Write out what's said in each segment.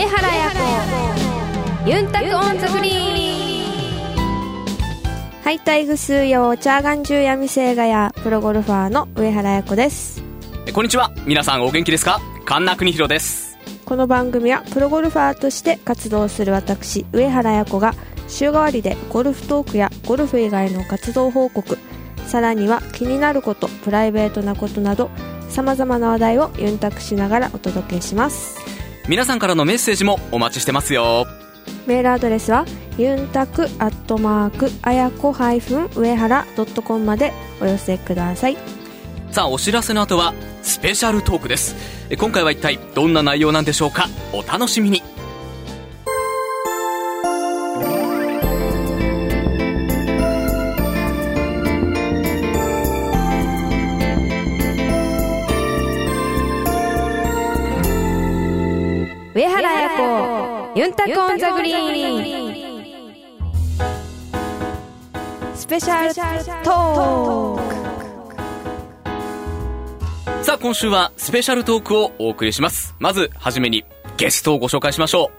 上原彩子。ユンタクオンザグリーン。はいたいぐすーよーちゃーがんじゅーやみせーがやープロゴルファーの上原彩子です。こんにちは。皆さんお元気ですか？神田邦弘です。この番組はプロゴルファーとして活動する私上原彩子が週替わりでゴルフトークやゴルフ以外の活動報告さらには気になることプライベートなことなどさまざまな話題をユンタクしながらお届けします皆さんからのメッセージもお待ちしてますよ。メールアドレスはユンタクアットマークあやこ上原ドットコムまでお寄せください。さあお知らせの後はスペシャルトークです。今回は一体どんな内容なんでしょうか？お楽しみにンタコンザグリーンスペシャルトーク。さあ今週はスペシャルトークをお送りします。まずはじめにゲストをご紹介しましょう。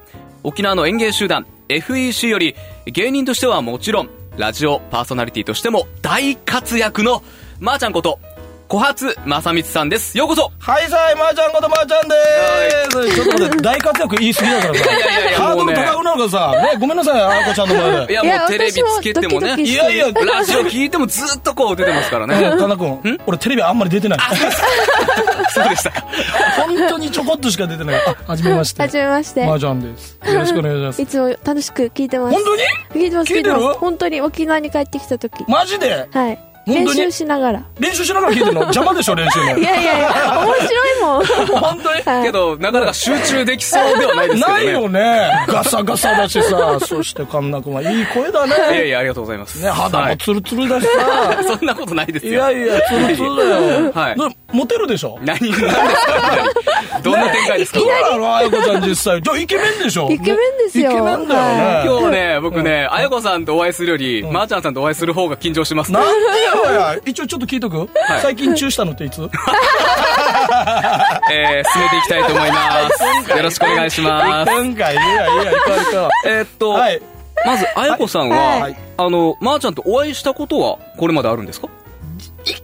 沖縄の園芸集団 FEC より芸人としてはもちろんラジオパーソナリティとしても大活躍のまー、ちゃんこと小初正光さんです。ようこそ。はいさい、まー、ちゃんことまー、ちゃんでーす。ちょっと待って、大活躍言い過ぎだからさ。いやいやいやハードルもうね。高くなるからさ、ね、ごめんなさい、あーこちゃんの前で。いやいやもうテレビつけてもね。いやいや、ラジオ聞いてもずっとこう出てますからね、ね 田中君、俺テレビあんまり出てない。そうでした。か本当にちょこっとしか出てない。あ、はじめまして。はじめまして。まーちゃんです。よろしくお願いします。い。つも楽しく聞いてます。本当に？聞いてます聞いてるます。本当に沖縄に帰ってきた時。マジで？はい練習しながら。練習しながら聞いてるの？邪魔でしょ、練習の。いやいやいや面白いもん。本当に？はい。けどなかなか集中できそうではないですけどね。ないよね。ガサガサだしさ。そして神田君は。いい声だいやね。いやありがとうございます。ね、肌はい。もツルツルだしさ。そんなことないですよ。いやいや、ツルツルだよ。はい。でモテるでしょ？何何ですか？何どんな展開ですか？そうなのあやこちゃん実際。じゃあイケメンでしょ？イケメンですよ。イケメンだよね。今日ね、僕ね、あやこさんとお会いするより、まーちゃんさんとお会いする方が緊張しますね。なんでよや。一応ちょっと聞いとく、最近チューしたのっていつ？えー、進めていきたいと思います。よろしくお願いします。今回、いやいや、行こう行こえーっと、う。はい。まず、あやこさんは、はい。あの、まーちゃんとお会いしたことは、これまであるんですか？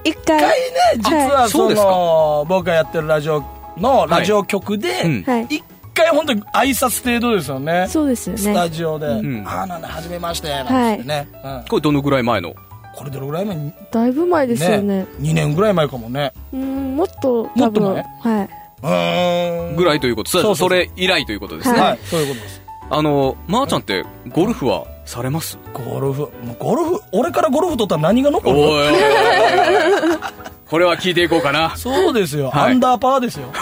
一回。ね、実はそうあそですか。の、僕がやってるラジオのラジオ局で、うん。はい。一回本当に挨拶程度ですよね。そうですよスタねジオで、ん。ああ、なんだ、はじめまして、なんてね。うんこれどのぐらい前の？これどれぐらい前？にだいぶ前ですよね。2年ぐらい前かもね。うんもっともっと多分。前はい。うーん。ぐらいということそそうそうそう。それ以来ということですね。ははい、そういうことです。あの、まーちゃんって、ゴルフはされます？ゴルフ、ゴルフ、俺からゴルフ取ったら何が残るおいおい。おいおいこれは聞いていこうかな。そうですよ、はい。アンダーパーですよ。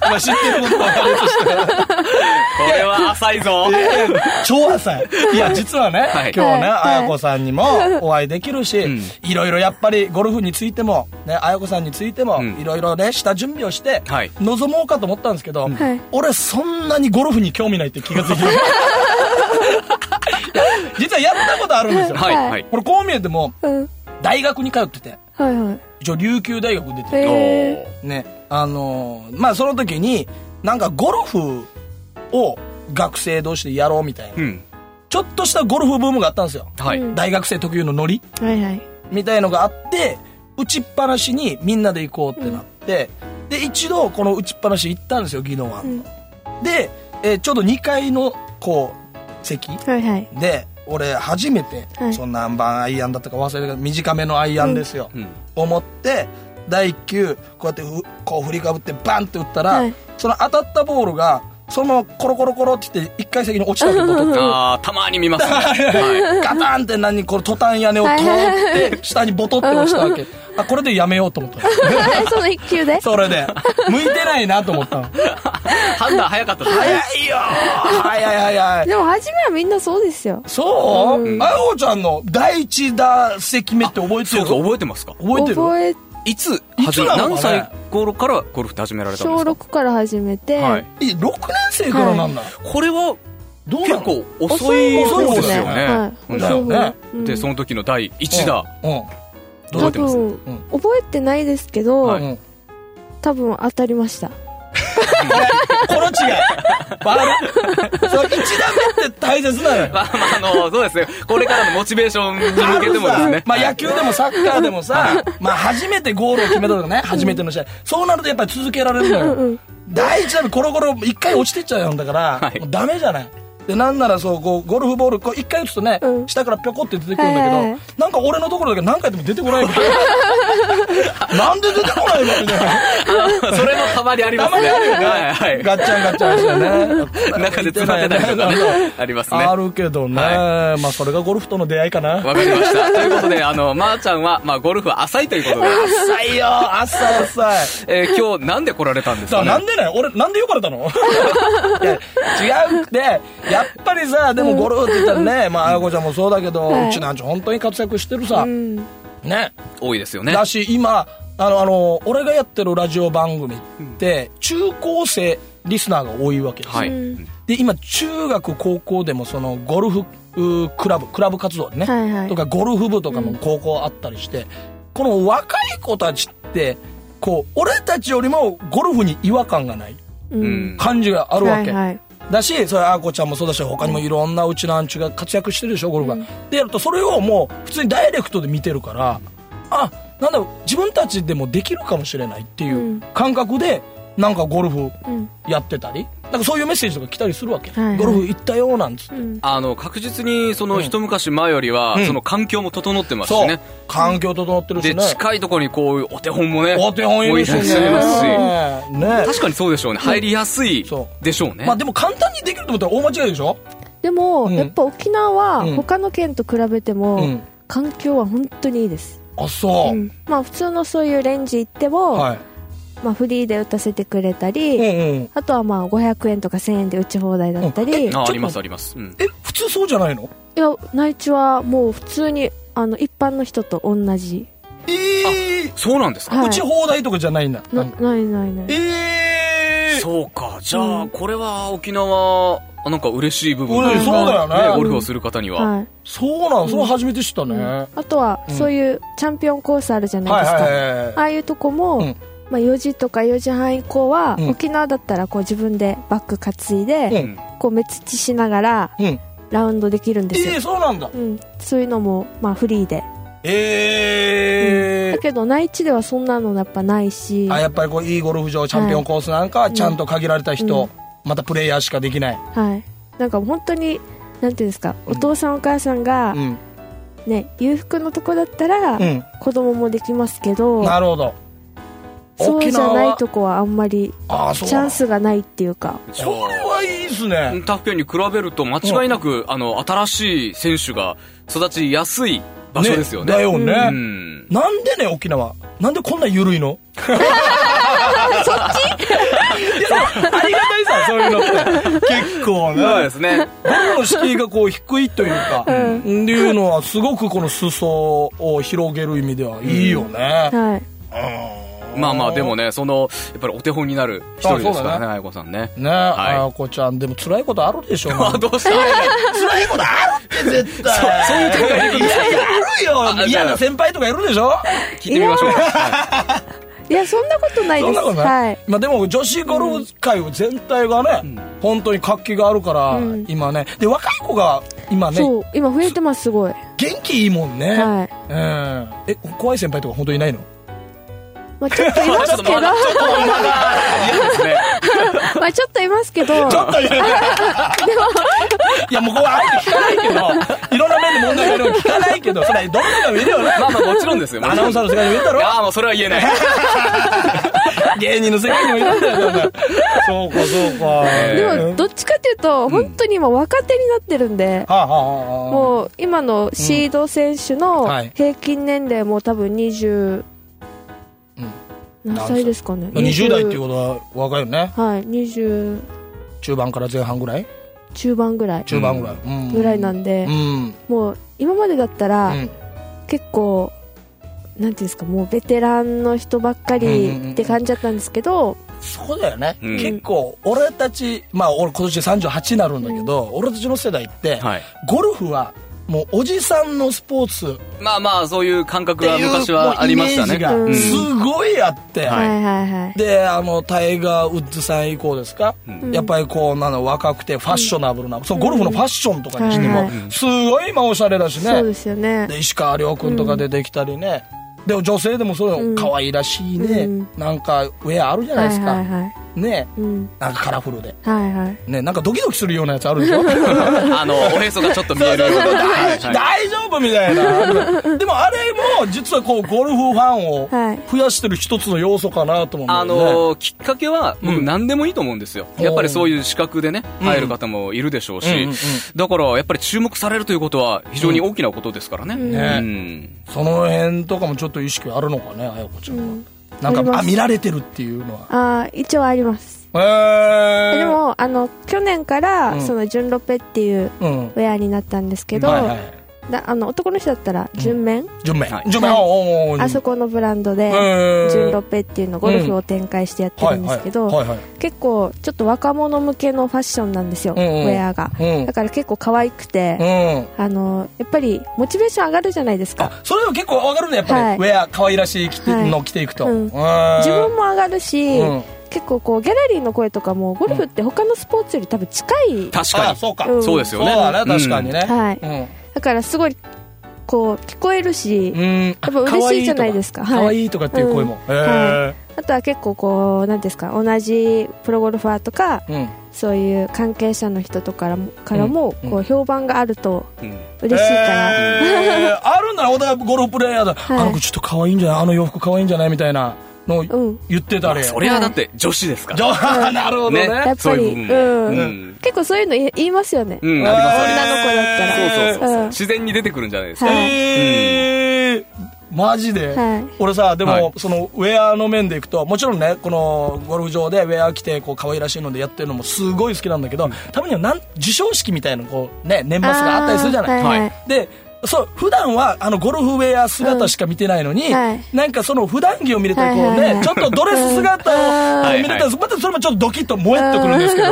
まあ知ってることはあれとして。これは浅いぞ。超浅い。いや、実はね、はい。今日ね、はい。あやこさんにもお会いできるし、ん。いろいろやっぱりゴルフについても、ね、あやこさんについても、うん。いろいろね、下準備をして、はい。臨もうかと思ったんですけど、はい。俺そんなにゴルフに興味ないって気がついてる。実はやったことあるんですよ。はい。これこう見えても、うん。大学に通ってて、はいはい。一応琉球大学出てて、ね、あのーまあその時に、なんかゴルフを学生同士でやろうみたいな、うん。ちょっとしたゴルフブームがあったんですよ。はい。うん大学生特有のノリはいはいみたいのがあって、打ちっぱなしにみんなで行こうってなって、で、一度この打ちっぱなし行ったんですよ、宜野湾の。で、えーちょうど2階の、こう、席はいはいで、俺初めて、はいそんな何番アイアンだったか忘れたけど、短めのアイアンですよ。うん。思って第1球こうやってふこう振りかぶってバンって打ったら、はいその当たったボールがそのままコロコロコロって言って1階席に落ちたわけボトッと あー、たまに見ますね。はい。ガタンって何これトタン屋根を通って下にボトって落ちたわけ。あこれでやめようと思った。のその一球で？それで。向いてないなと思ったの。判断早かったですね。早いよ早い早いでも初めはみんなそうですよ。そう？あおちゃんの第一打席目って覚えてる？そうそう、覚えてますか？覚えてる？覚えいつ、い。つ何歳？頃からゴルフって始められたんで小すか？6から始めて、はい。え6年生からなんだ、これは、どうなの？結構遅い遅い方でよね。ですすよね。はい、うん。だよね。うん。で、その時の第1打。うん、うん。多覚えてます分、覚えてないですけど、はい。うん。多分当たりましたこ れこの違いわかるそう1打目って大切なのよ まあまあ、あの、そうですね。これからのモチベーションに向けてもですね。まあ野球でもサッカーでもさ、まあ初めてゴールを決めたとかね、初めての試合。そうなるとやっぱり続けられるのよ。第一打目コロコロ一回落ちてっちゃうんだから、はいもうダメじゃない。で、なんならそう、こう、ゴルフボール、こう、一回打つとね、うん下からぴょこって出てくるんだけど、はいはいはいなんか俺のところだけ何回でも出てこないから。なんで出てこないのみたいな。それもたまにありますね。はいはい。ガッチャンガッチャンしてね。中で詰まってたりとかね。ありますね。あるけどね。はまあ、それがゴルフとの出会いかな。わかりました。ということで、あの、まー、ちゃんは、まあ、ゴルフは浅いということで、浅いよ、浅い浅い。えー今日なんで来られたんですか？ねなんでね、俺、なんでよかれたの？違うくて、やっぱりさ、でもゴルフって言ったらね、まあ、あやこちゃんもそうだけど、はいうちなんち本当に活躍してるさう。んね。多いですよね。だし、今、あの、あの、俺がやってるラジオ番組って、中高生リスナーが多いわけですよ。はい。うんで、今、中学、高校でも、その、ゴルフクラブ、クラブ活動でね、はいはいとか、ゴルフ部とかも高校あったりして、この若い子たちって、こう、俺たちよりもゴルフに違和感がないううんん。感じがあるわけ。はいはいだし、それ、あーこちゃんもそうだし、他にもいろんなうちのアンチが活躍してるでしょ、ゴルフが。で、やると、それをもう、普通にダイレクトで見てるから、あ、なんだろう、自分たちでもできるかもしれないっていううん。感覚で、なんかゴルフうん。やってたり、なんかそういうメッセージとか来たりするわけ。はいはいゴルフ行ったよ、なんつって。うんあの、確実に、その、一昔前よりは、うんその環境も整ってますそうしね。。環境整ってるしで、ね。近いところにこういうお手本もね。お手本いるしね。いらっしゃいますし。ね確かにそうでしょうね。入りやすいそうでしょうね。まあでも簡単にできると思ったら大間違いでしょ？でも、うんやっぱ沖縄はうん他の県と比べても、うん環境は本当にいいです、あ、そうう。んまあ普通のそういうレンジ行っても、はい。まあ、フリーで打たせてくれたり、うんうん。あとはまあ500円とか1000円で打ち放題だったり、いあ、ありますあります。うん。え、普通そうじゃないの？や内地はもう普通にあの一般の人と同じ。ええそうなんですか？はい。打ち放題とかじゃないんだ。なないないない。ええそうか。じゃあ、うん。これは沖縄、あなんか嬉しい部分そうだよね。ゴルフをする方には。はい。そうなのそれ初めて知ったね。はあとはうん。そういうチャンピオンコースあるじゃいないですか、はいはい。ああいうとこも、うんまあ、4時とか4時半以降は、うん沖縄だったらこう自分でバッグ担いで、うんこう目つちしながらうん。ラウンドできるんですよ、ええそうなんだ。うん、そういうのも、まあ、フリーで、ええだけど内地ではそんなのやっぱないしあ、やっぱりこう、いいゴルフ場、チャンピオンコースなんかはちゃんと限られた人、またプレイヤーしかできない。はい、なんか本当になんていうんですか、お父さんお母さんが、うん。ね裕福のとこだったら、うん。子供もできますけどなるほど。そうじゃないはとこはあんまりチャンスがないっていうかそれはいいですね。他府県に比べると間違いなく、あの、新しい選手が育ちやすい場所ですよね。だよね。うん。なんでね、沖縄？なんでこんな緩いの？そっち？いや、ありがたいさ、そういうのって。結構ね。そうですね。ゴルフの敷居がこう低いというか、っていうのはすごくこの裾を広げる意味ではいいよね。はいまあまあ、でもね。ね、その、やっぱりお手本になる一人ですからね、あそうだねあやこさんね。ねはいあやこちゃん、でも辛いことあるでしょう あ、どうした辛いことあるって絶対。そういう展開でいやいやあるよ。嫌な先輩とかいるでしょ？聞いてみましょういいやそんなことないですそんなことない？はいまあでも女子ゴルフ界全体がね、本当に活気があるから、うん今ね。で、若い子が今ね、そう今増えてますすごい元気いいもんね。はいうん。え、怖い先輩とか本当にいないの？まあちょっといますけど。ちょっとまあちょっといますけど。ちょっといや いや、もうここはあえて聞かないけど、いろんな面で問題があるの聞かないけど、それ、どんなのもい。るよね。まあまあ、もちろんですよ。アナウンサーの世界にもいるだろ？いや、もうそれは言えない。芸人の世界にもいるんだよ、そうか、そうか。でもどっちかっていうと本当に今若手になってるんで、はあ、はあはあ、もう今のシード選手のはい。平均年齢も多分20、何歳ですかね？まあ20代っていうことは若いよね？はい20中盤から前半ぐらい？中盤ぐらい。中盤ぐらい。うん。ぐらいなんでう、ん。もう今までだったら、うん。結構なんていうんですかもうベテランの人ばっかりって感じだったんですけど、そうだよね、うん。結構俺たちまあ俺今年で38になるんだけど、俺たちの世代って、はい。ゴルフはもうおじさんのスポーツ。まあまあそういう感覚っていうが昔はありましたね。もうイメージがうん。すごいあって、はい。はいはいはい。であのタイガー・ウッズさん以降ですか、ん。やっぱりこうなの若くてファッショナブルな、そのゴルフのファッションとかにしても、すごい今おしゃれだしね、そうですよね。で石川遼君とか出てきたりね、でも女性でもそういうの可愛らしいね、うん。なんかウェアあるじゃないですか、はいはいはいねうん。なんかカラフルで。はいはい。ねなんかドキドキするようなやつあるでしょ？あのおへそがちょっと見えるような。大はいはい。大丈夫みたいな。でもあれも実はこうゴルフファンをはい。増やしてる一つの要素かなと思うんだあのきっかけは僕うん。何でもいいと思うんですよ、やっぱりそういう資格でねうん。入る方もいるでしょうし、うんうんうん。だからやっぱり注目されるということは非常に大きなことですからね、ねうん。その辺とかもちょっと意識あるのかねあやこちゃんは、うんなんかあ見られてるっていうのは。ああ一応あります。へえでもあの去年から、うん。その純ロペっていううん。ウェアになったんですけど、はいはいだあの男の人だったら純面、順面。あそこのブランドで、純ロペっていうのゴルフを展開してやってるんですけど、結構ちょっと若者向けのファッションなんですよ、うんうん。ウェアが、うん。だから結構可愛くて、うん。あのやっぱりモチベーション上がるじゃないですか。あそれでも結構わかるねやっぱり、はい。ウェア可愛らしい着てはいの着ていくと、うん。自自分も上がるし、うん。結構こうギャラリーの声とかもゴルフって他のスポーツより多分近い、確かに。あそうか、うん。そうですよね。そうだね確かにね、はい。うんだからすごいこう聞こえるし、うん、やっぱ嬉しいじゃないですか。可はい。愛いとかっていう声も、あとは結構こうなんですか同じプロゴルファーとかうん。そういう関係者の人とからもからもうん。こう評判があるとうん。嬉しいから、あるんだお互いゴルフプレイヤーだ、はい。あの子ちょっと可愛いんじゃない？あの洋服可愛いんじゃない？みたいなの言ってたり、それはだって女子ですから、じゃあなるほどね。ねやっぱりそうん。うん。結構そういうの言い言いますよね、うん、あります。女の子だったら。そうそうそう、う。ん。自然に出てくるんじゃないですか、はい。えーマジで、はい。俺さでも、はい。そのウェアの面でいくともちろんねこのゴルフ場でウェア着てこう可愛らしいのでやってるのもすごい好きなんだけどたまにはなん授賞式みたいなのこうね年末があったりするじゃない。はい。でそう普段はあのゴルフウェア姿しか見てないのに、うんはい。なんかその普段着を見れたりこうね、はいはいはい。ちょっとドレス姿をうん見れたりまたそれもちょっとドキッと燃えっとくるんですけど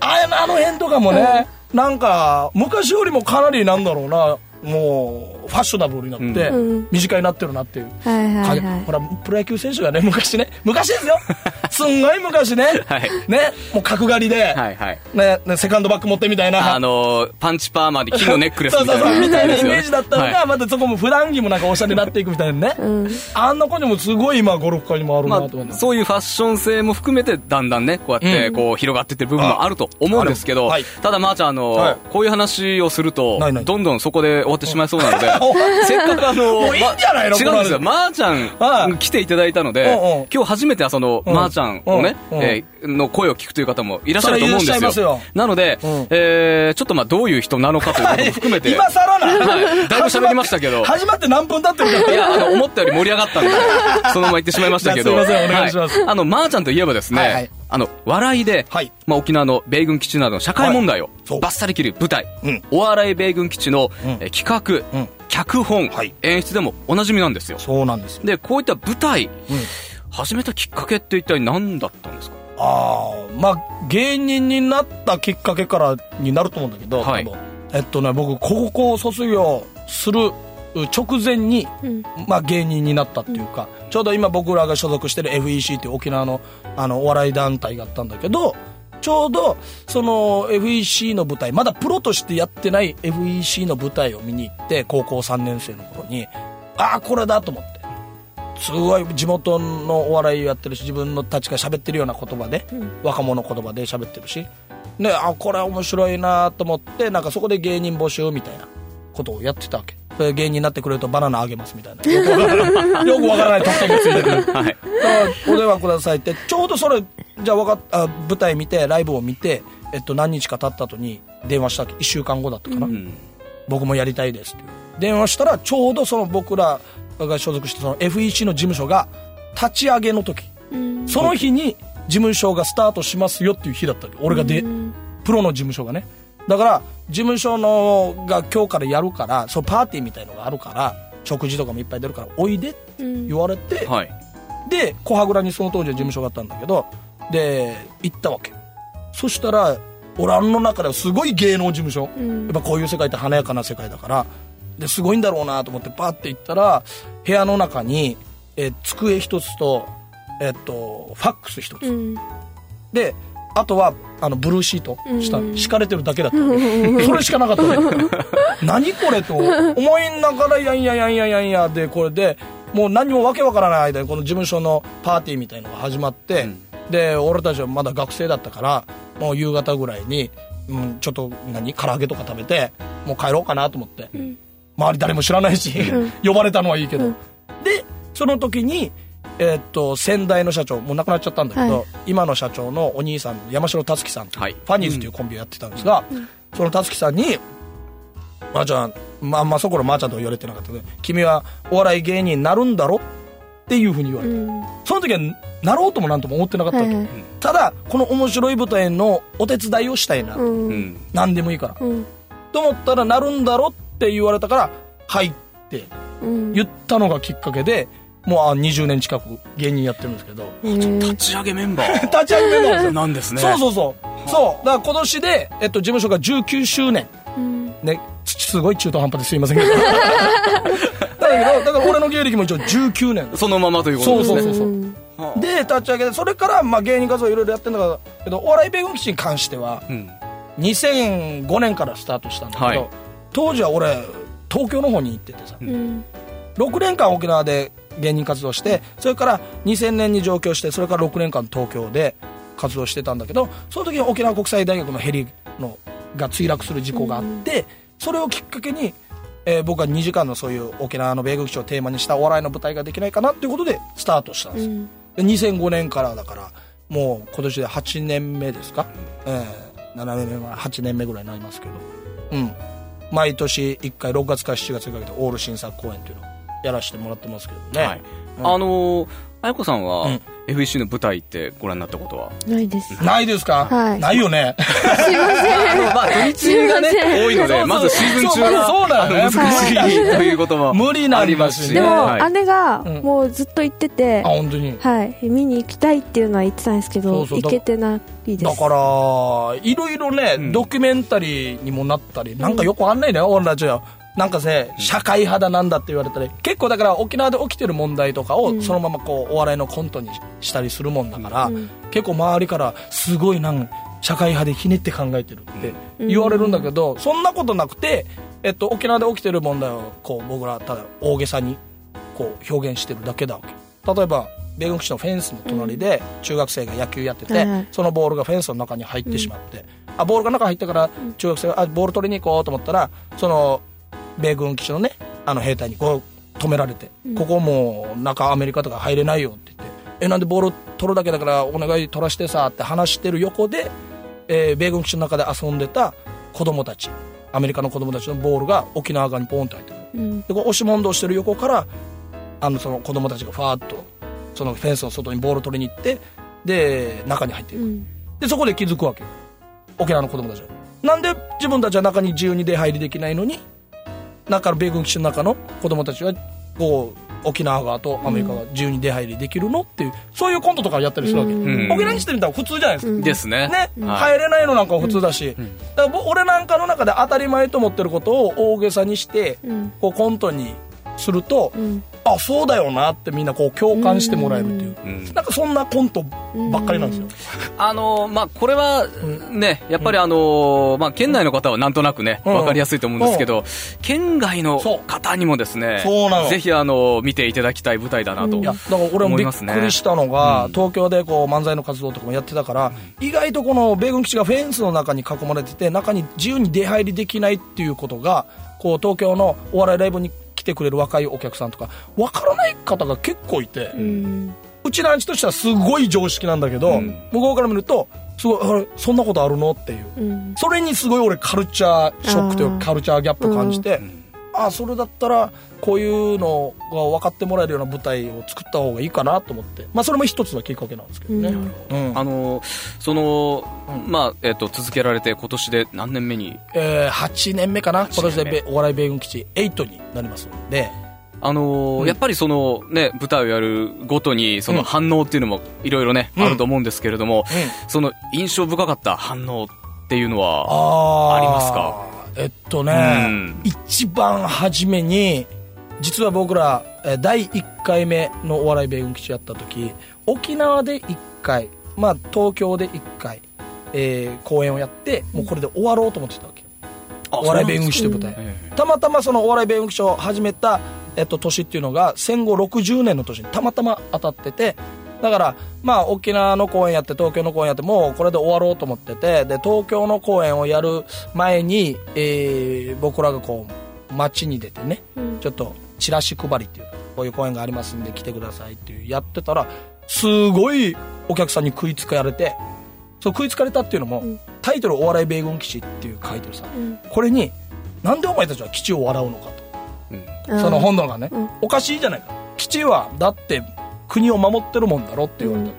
ああの辺とかもね、なんか昔よりもかなりなんだろうなもうファッショナブルになって、うん。身近になってるなっていう。はいはいはい。ほらプロ野球選手がね昔ね昔ですよ。すんごい昔ね、はい。ねもう角刈りで、はいはい。ねねセカンドバッグ持ってみたいな。あのパンチパーマで金のネックレスそうそうみたいな。そうみたいなイメージだったのが、はい。またそこも普段着もなんかおしゃれになっていくみたいなね、うん。あんな子にもすごい今ゴルフ界にもあるなまと思って、あ、そういうファッション性も含めてだんだんねこうやってうん。こう広がってってる部分もあると思うんですけど、あはい。ただまーちゃんあの、はい。こういう話をすするとどんどんそこで終わってしまいそうなので。おせっかくあのもういいんじゃないのま違うんですよ。こまーちゃはん来ていただいたのでう今日初めてそのうん。まーちゃんをねうん。えーの声を聞くという方もいらっしゃると思うんですよ。なのでうん。えーちょっとまあどういう人なのかということも含めて。今更な、はい。だいぶ喋りましたけど。始まって何分経ってるかいや、あの、思ったより盛り上がったんで、そのまま言ってしまいましたけど。ません。お願いします。はあの、まーちゃんといえばですね、はいはいあの、笑いで、はい。まあ、沖縄の米軍基地などの社会問題をはい。そう。バッサリ切る舞台、うん。お笑い米軍基地の、うん。え企画、うん。脚本、はい。演出でもおなじみなんですよ。そうなんです。よ、で、こういった舞台、うん、始めたきっかけって一体何だったんですか？ああまあ芸人になったきっかけからになると思うんだけど、はい。えっとね僕高校卒業する直前に、うん。まあ、芸人になったっていうか、ちょうど今僕らが所属してる FEC っていう沖縄のあのお笑い団体があったんだけどちょうどその FEC の舞台まだプロとしてやってない FEC の舞台を見に行って高校3年生の頃にああこれだと思って。すごい地元のお笑いやってるし自分のたちが喋ってるような言葉で、若者言葉で喋ってるし。であこれ面白いなと思ってなんかそこで芸人募集みたいなことをやってたわけ芸人になってくれるとバナナあげますみたいな。よくわからない。よくわからない特典がついてる。はい。だからお電話くださいってちょうどそれじゃあわかっあ舞台見てライブを見て、えっと、何日か経った後に電話したわけ1週間後だったかな、うん。僕もやりたいですっていう。電話したらちょうどその僕らが所属してその FEC の事務所が立ち上げの時。うん。その日に事務所がスタートしますよっていう日だった俺がで、うん。プロの事務所がねだから事務所のが今日からやるからそのパーティーみたいのがあるから食事とかもいっぱい出るからおいでってうん。言われて、はい。で小羽倉にその当時は事務所があったんだけどで行ったわけ。そしたら俺あの中ではすごい芸能事務所、うん。やっぱこういう世界って華やかな世界だからですごいんだろうなと思ってパッて行ったら部屋の中に、えー机一つと、えっとファックス一つ、うん。であとはあのブルーシート下うん。敷かれてるだけだった それしかなかったわけ。何これと思いながらやんややんややんやでこれでもう何もわけわからない間にこの事務所のパーティーみたいのが始まって、うん。で俺たちはまだ学生だったからもう夕方ぐらいに、うん、ちょっと何唐揚げとか食べてもう帰ろうかなと思って、周り誰も知らないし、呼ばれたのはいいけど、でその時にえーっと先代の社長もう亡くなっちゃったんだけど、はい。今の社長のお兄さん山城達樹さんと、はい。ファニーズっていうコンビをやってたんですが、その達樹さんに「まー、ちゃんまあまあそこらまーちゃんとは言われてなかったけど君はお笑い芸人になるんだろ?」っていうふうに言われて、うん。その時はなろうともなんとも思ってなかったわけ、はいはい。ただこの面白い舞台のお手伝いをしたいな、うん。うん何でもいいから、うん。と思ったらなるんだろって言われたから「はい」ってうん。言ったのがきっかけでもうあ20年近く芸人やってるんですけど。うん。立ち上げメンバー。立ち上げメンバーですよなんですね。そうそうそう。そう。だから今年で、えっと、事務所が19周年。うん。ねすごい中途半端ですいませんけど。だけどだから俺の芸歴も一応19年。そのままということですね。そうそうそうう。ん。で立ち上げてそれからまあ芸人活動いろいろやってるんだけどお笑い米軍基地に関してはうん。2005年からスタートしたんだけど、はい。当時は俺東京の方に行っててさ。うん。6年間沖縄で芸人活動してそれから2000年に上京してそれから6年間東京で活動してたんだけどその時に沖縄国際大学のヘリのが墜落する事故があって、それをきっかけに、えー僕は2時間のそういう沖縄の米軍基地をテーマにしたお笑いの舞台ができないかなっていうことでスタートしたんですよ、うん。で2005年からだからもう今年で8年目ですか、えー、7年目8年目ぐらいになりますけど。うん。毎年1回6月から7月にかけてオール新作公演っていうのをやらせてもらってますけどね、はい。うん。あのーあやこさんはうん。FEC の舞台ってご覧になったことは？ないです。ないですか、はい。ないよね。すいません。まあ土日がね多いのでまずシーズン中そうはそうだよね。あの難しいということも無理なりますしでも、はい。姉がうん。もうずっと言ってて、あ本当に？はい。見に行きたいっていうのは言ってたんですけど行けてないです。だからいろいろね、うん。ドキュメンタリーにもなったりなんかよくわかんないね、俺たちはなんかね社会派だなんだって言われたり結構だから沖縄で起きてる問題とかをうん。そのままこうお笑いのコントにしたりするもんだから、うん。結構周りからすごいなん社会派でひねって考えてるってうん。言われるんだけど、そんなことなくて、えっと、沖縄で起きてる問題をこう僕らただ大げさにこう表現してるだけだわけ。例えば米軍基地のフェンスの隣で中学生が野球やってて、はいはい。そのボールがフェンスの中に入ってしまって、あボールが中入ったから中学生があボール取りに行こうと思ったらその米軍基地のねあの兵隊にこう止められて、ここもう中アメリカとか入れないよって言って。えなんでボール取るだけだからお願い取らしてさって話してる横で、えー米軍基地の中で遊んでた子供たち。アメリカの子供たちのボールが沖縄側にポンと入ってる。うん。でこう押し問答してる横からあのその子供たちがファーッとそのフェンスの外にボール取りに行ってで中に入っていく、うん。でそこで気づくわけよ。沖縄の子供たちは。なんで自分たちは中に自由に出入りできないのに中の米軍基地の中の子供たちはこう沖縄側とアメリカが自由に出入りできるのっていうそういうコントとかやったりするわけ、うん。沖縄にしてみたら普通じゃないですか、うんですね。ね、はい入れないのなんかは普通だし、ん。だからぼ俺なんかの中で当たり前と思ってることを大げさにして、うん。こうコントにすると、うんあそうだよなってみんなこう共感してもらえるっていう、うん。なんかそんなコントばっかりなんですよ、あのーまあこれはねやっぱりあのーまあ県内の方はなんとなくねうん。わかりやすいと思うんですけど県外の方にもですねそう。なの。ぜひあのー見ていただきたい舞台だなといやだから俺もびっくりしたのが、うん。東京でこう漫才の活動とかもやってたから、意外とこの米軍基地がフェンスの中に囲まれてて中に自由に出入りできないっていうことがこう東京のお笑いライブに来てくれる若いお客さんとか分からない方が結構いて、うん。うちのアンチとしてはすごい常識なんだけど、うん。向こうから見るとすごいあれそんなことあるの？っていう。うん。それにすごい俺カルチャーショックというかカルチャーギャップを感じて、んあそれだったらこういうのが分かってもらえるような舞台を作った方がいいかなと思って。まあそれも一つのきっかけなんですけどね、うん。うん。あのーそのうん。まあえっと続けられて今年で何年目に？えー8年目かな？今年で8年べお笑い米軍基地8になりますので。あのーうん。やっぱりそのね舞台をやるごとにそのうん。反応っていうのもいろいろね、うん。あると思うんですけれども、うその印象深かった反応っていうのはあありますか？とね、うん。一番初めに実は僕らえー第1回目のお笑い米軍基地やった時沖縄で1回、まあ、東京で1回、えー公演をやってもうこれで終わろうと思ってたわけ。あお笑い米軍基地という舞台、えたまたまそのお笑い米軍基地を始めた、えっと、年っていうのが戦後60年の年にたまたま当たっててだからまあ沖縄の公演やって東京の公演やってもうこれで終わろうと思っててで東京の公演をやる前に、えー僕らがこう街に出てね、うん。ちょっとチラシ配りっていうかこういう公演がありますんで来てくださいっていうやってたらすごいお客さんに食いつかれてそう食いつかれたっていうのも、ん。タイトル「お笑い米軍基地」っていう書いてるさ、うん。これになんでお前たちは基地を笑うのかうん。とその本土がね、うん。おかしいじゃないか。基地はだって国を守ってるもんだろって言われたわ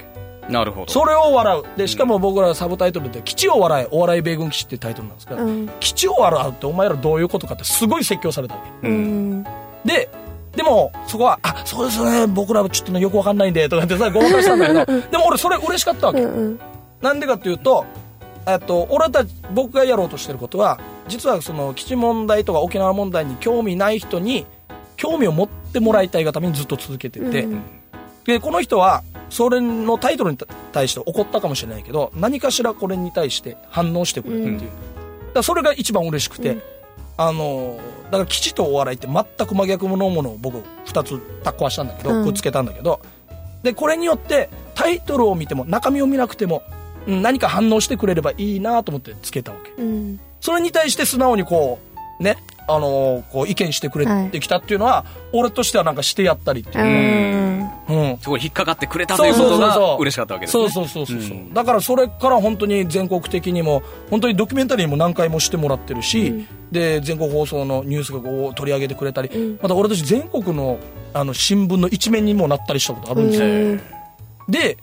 け、なるほど。それを笑う。でしかも僕らサブタイトルで「基地を笑えお笑い米軍基地」っていうタイトルなんですけど、うん基地を笑うってお前らどういうことかってすごい説教されたわけ。ううん。んででもそこは「あそうですね。僕らちょっとねよくわかんないんで」とかってさごまかしたんだけどでも俺それ嬉しかったわけ、うん。なんでかっていうと、えっと、俺たち、僕がやろうとしてることは、実はその基地問題とか沖縄問題に興味ない人に、興味を持ってもらいたいがためにずっと続けてて、うんで、この人は、それのタイトルに対して怒ったかもしれないけど、何かしらこれに対して反応してくれたっていう。うん。だそれが一番嬉しくて、うん。あの、だから基地とお笑いって全く真逆のものを僕二つタッコはしたんだけど、うん。くっつけたんだけど、で、これによってタイトルを見ても中身を見なくても、うん何か反応してくれればいいなと思ってつけたわけ。うん。それに対して素直にこう、ね、あのこう意見してくれてきたっていうのは、俺としてはなんかしてやったりっていう。う。ん。うん。そこに引っかかってくれたということが嬉しかったわけですね。そうそうそうそうそう、うん。だからそれから本当に全国的にも本当にドキュメンタリーも何回もしてもらってるし、うん。で全国放送のニュースがこう取り上げてくれたり、うん。また俺たち全国のあの新聞の一面にもなったりしたことあるんですよ、うん。で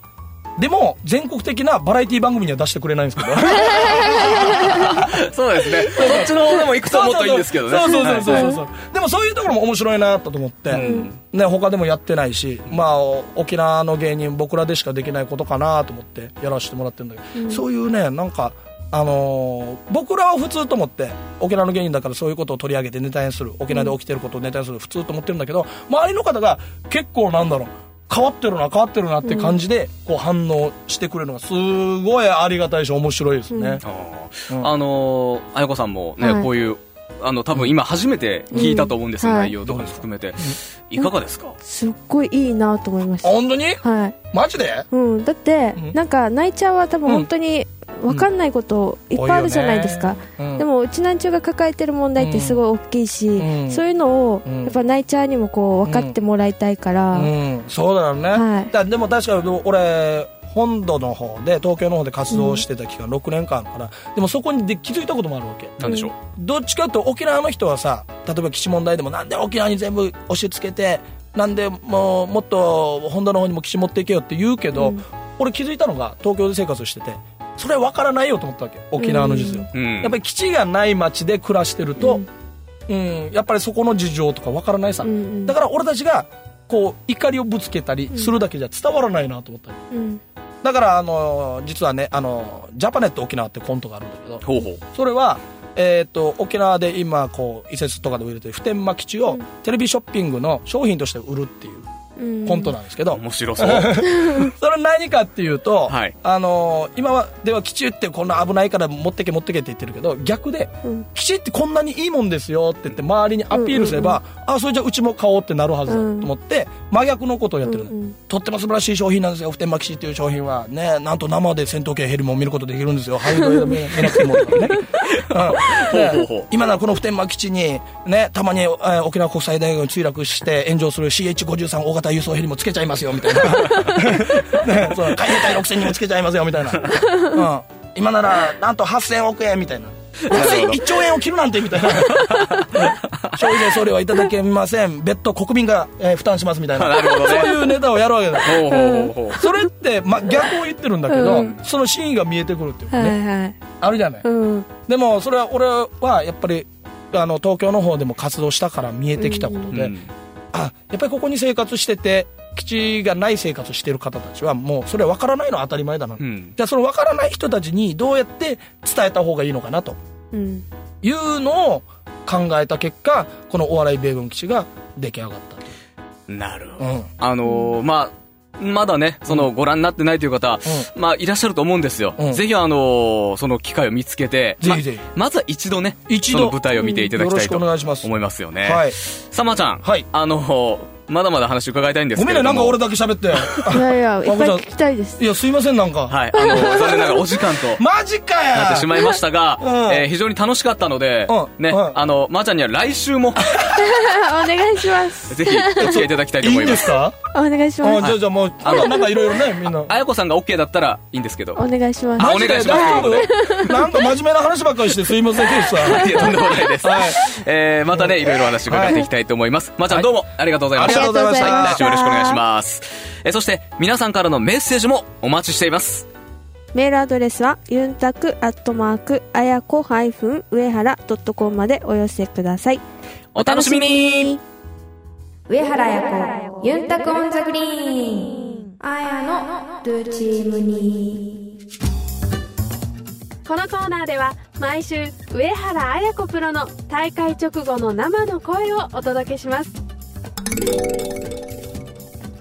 でも全国的なバラエティ番組には出してくれないんですけど。そうですね。そっちの方でも行くともっといいんですけどね。そうそうそうそうそう。はい。そうでもそういうところも面白いなと思って、ん。ね、他でもやってないし、まあ、沖縄の芸人僕らでしかできないことかなと思ってやらせてもらってるんだけど、そういうねなんかあのー僕らは普通と思って沖縄の芸人だからそういうことを取り上げてネタにする。沖縄で起きてることをネタにする。普通と思ってるんだけど周りの方が結構なんだろう変わってるな変わってるなって感じでこう反応してくれるのがすごいありがたいし面白いですね、うん。あのー、あやこさんもね、はい。こういう、あの、多分今初めて聞いたと思うんですよ、うん。内容とかも含めて。いかがですか？すっごいいいなと思いました。あ本当に？はい。マジで？うん、だって、うん。なんか泣いちゃうは多分本当に分かんないこといっぱいあるじゃないですか、うん。でもうちなんちゅうが抱えてる問題ってすごい大きいし、うん。そういうのをうんやっぱ泣いちゃうにもこう分かってもらいたいから、うん、そうだよね、はい。だでも確かに俺本土の方で東京の方で活動してた期間、6年間からでもそこにで気づいたこともあるわけ。なん。でしょ。う、どっちかと沖縄の人はさ例えば基地問題でもなんで沖縄に全部押し付けてなんでもうもっと本土の方にも基地持っていけよって言うけど、うん。俺気づいたのが東京で生活しててそれは分からないよと思ったわけ。沖縄の実情、うん。やっぱり基地がない町で暮らしてると、うん。やっぱりそこの事情とか分からないさ、うんうん。だから俺たちがこう怒りをぶつけたりするだけじゃ伝わらないなと思ったりうん。だからあの実はねあのジャパネット沖縄ってコントがあるんだけどほうほう。それは、えー、と沖縄で今こう移設とかで売れてる普天間基地をテレビショッピングの商品として売るっていう。うんコントなんですけど、面白そう。それ何かっていうと、はい。あの今はでは基地ってこんな危ないから持ってけ持ってけって言ってるけど逆で、うん。基地ってこんなにいいもんですよって言って周りにアピールすれば、あそれじゃあうちも買おうってなるはずだと思って、真逆のことをやってるの、うんうん。とっても素晴らしい商品なんですよ。普天間基地っていう商品は。ねなんと生で戦闘機ヘリも見ることできるんですよ。ハイドで見見なくてもとかね、うん。でほうほうほう。今ならこの普天間基地にねたまに、えー沖縄国際大学に墜落して炎上する CH53 大型輸送ヘリもつけちゃいますよみたいな。ね、そう海兵隊6000にもつけちゃいますよ みたいな、うん、今ならなんと8000億円みたいな。1兆円を切るなんてみたいな。消費税送料はいただけません。別途国民が、えー負担しますみたいな。ね。そういうネタをやるわけだ。それって、ま、逆を言ってるんだけど、うん。その真意が見えてくるっていうかはね、いはい。あるじゃない、うん。でもそれは俺はやっぱりあの東京の方でも活動したから見えてきたことで、うんあやっぱりここに生活してて基地がない生活をしている方たちはもうそれは分からないのは当たり前だな、うん。じゃあその分からない人たちにどうやって伝えた方がいいのかなと。うん。いうのを考えた結果このお笑い米軍基地が出来上がったと。なるほど。うん。あのーまあ、まだね、その、ご覧になってないという方、まあ、いらっしゃると思うんですよ。うん。ぜひ、あのーその機会を見つけて、ぜひぜひ。ままずは一度ね、一度。その舞台を見ていただきたいとよろしくお願いします。思いますよね。はい。さまちゃん、はい。あのーまだまだ話伺いたいんですごめんね。なんか俺だけ喋って。いやいや いっぱい聞きたいです。いやすいませんなんか、はい、あのー残念ながらお時間と。マジかやなってしまいましたが、うん。えー非常に楽しかったので、うん。ね、うん。あの、まー、ちゃんには来週も、お願いします。ぜひ、お付き合いいただきたいといい思います。んですか？お願いしあます。じゃあじゃあもうあのなんかいろいろねみんな。あやこさんが OK だったらいいんですけど。お願いします。お願いします。大丈夫？なんか真面目な話ばっかりしてすいませんケイさん。いや、とんでもないです。はい。えー、またね、い。ろいろお話伺っていきたいと思います。まー、ちゃんどうもありがとうございました。ありがとうございましたはい来週よろしくお願いします。えーそして、皆さんからのメッセージもお待ちしています。メールアドレスはユンタクアットマークあやこハイフン上原ドットコムまでお寄せください。お楽しみに。上原彩子ユンタクオンザグリーン。あやのルーチームに。このコーナーでは毎週上原彩子プロの大会直後の生の声をお届けします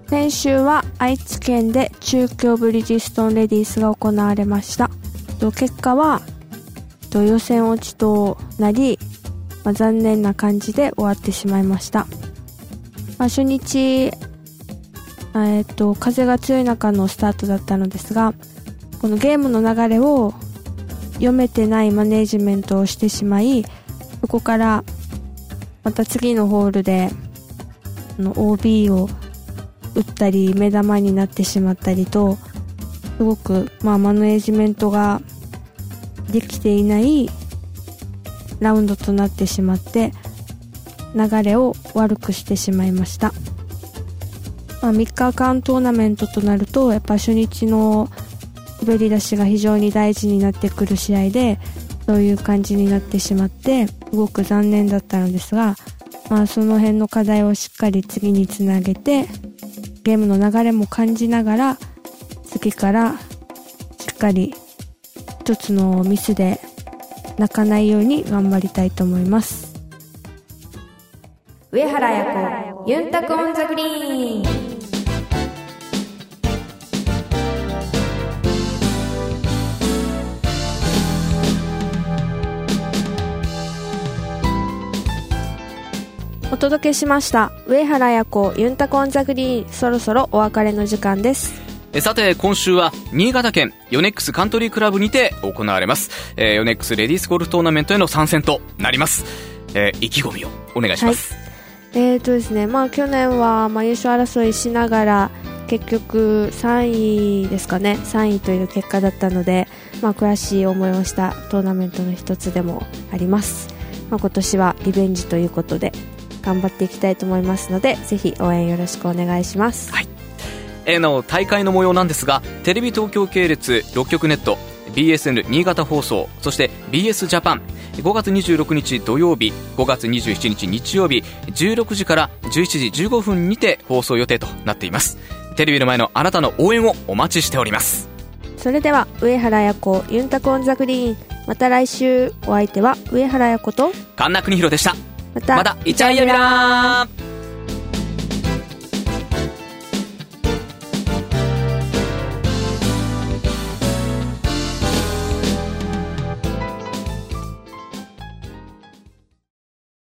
先週は愛知県で中京ブリヂストンレディースが行われました。結果は予選落ちとなり、まあ、残念な感じで終わってしまいました、まあ、初日えっと風が強い中のスタートだったのですがこのゲームの流れを読めてないマネージメントをしてしまいそこからまた次のホールでの OB を打ったり目玉になってしまったりとすごく、まあ、マネージメントができていないラウンドとなってしまって流れを悪くしてしまいました、まあ、3日間トーナメントとなるとやっぱ初日の滑り出しが非常に大事になってくる試合でそういう感じになってしまってすごく残念だったのですが、まあ、その辺の課題をしっかり次につなげてゲームの流れも感じながら次からしっかり一つのミスで泣かないように頑張りたいと思います。上原彩子ユンタクオンザグリーン。届けしました上原彩子ユンタクオンザグリーンそろそろお別れの時間ですえさて、今週は、新潟県、ヨネックスカントリークラブにて行われます。えーヨネックスレディースゴルフトーナメントへの参戦となります。えー意気込みをお願いします。えーとですね、まあ去年はまあ優勝争いしながら結局3位ですかね、3位という結果だったので、まあ悔しい思いをしたトーナメントの一つでもあります。まあ今年はリベンジということで頑張っていきたいと思いますので、ぜひ応援よろしくお願いします。えーなお、大会の模様なんですが、テレビ東京系列6局ネット、BSN 新潟放送、そして BS ジャパン、5月26日土曜日、5月27日日曜日、16時から11時15分にて放送予定となっています。テレビの前のあなたの応援をお待ちしております。それでは上原彩子ユンタクオンザグリーン、また来週お相手は上原彩子と神田邦弘でした。また。また、イチャイヤミラー。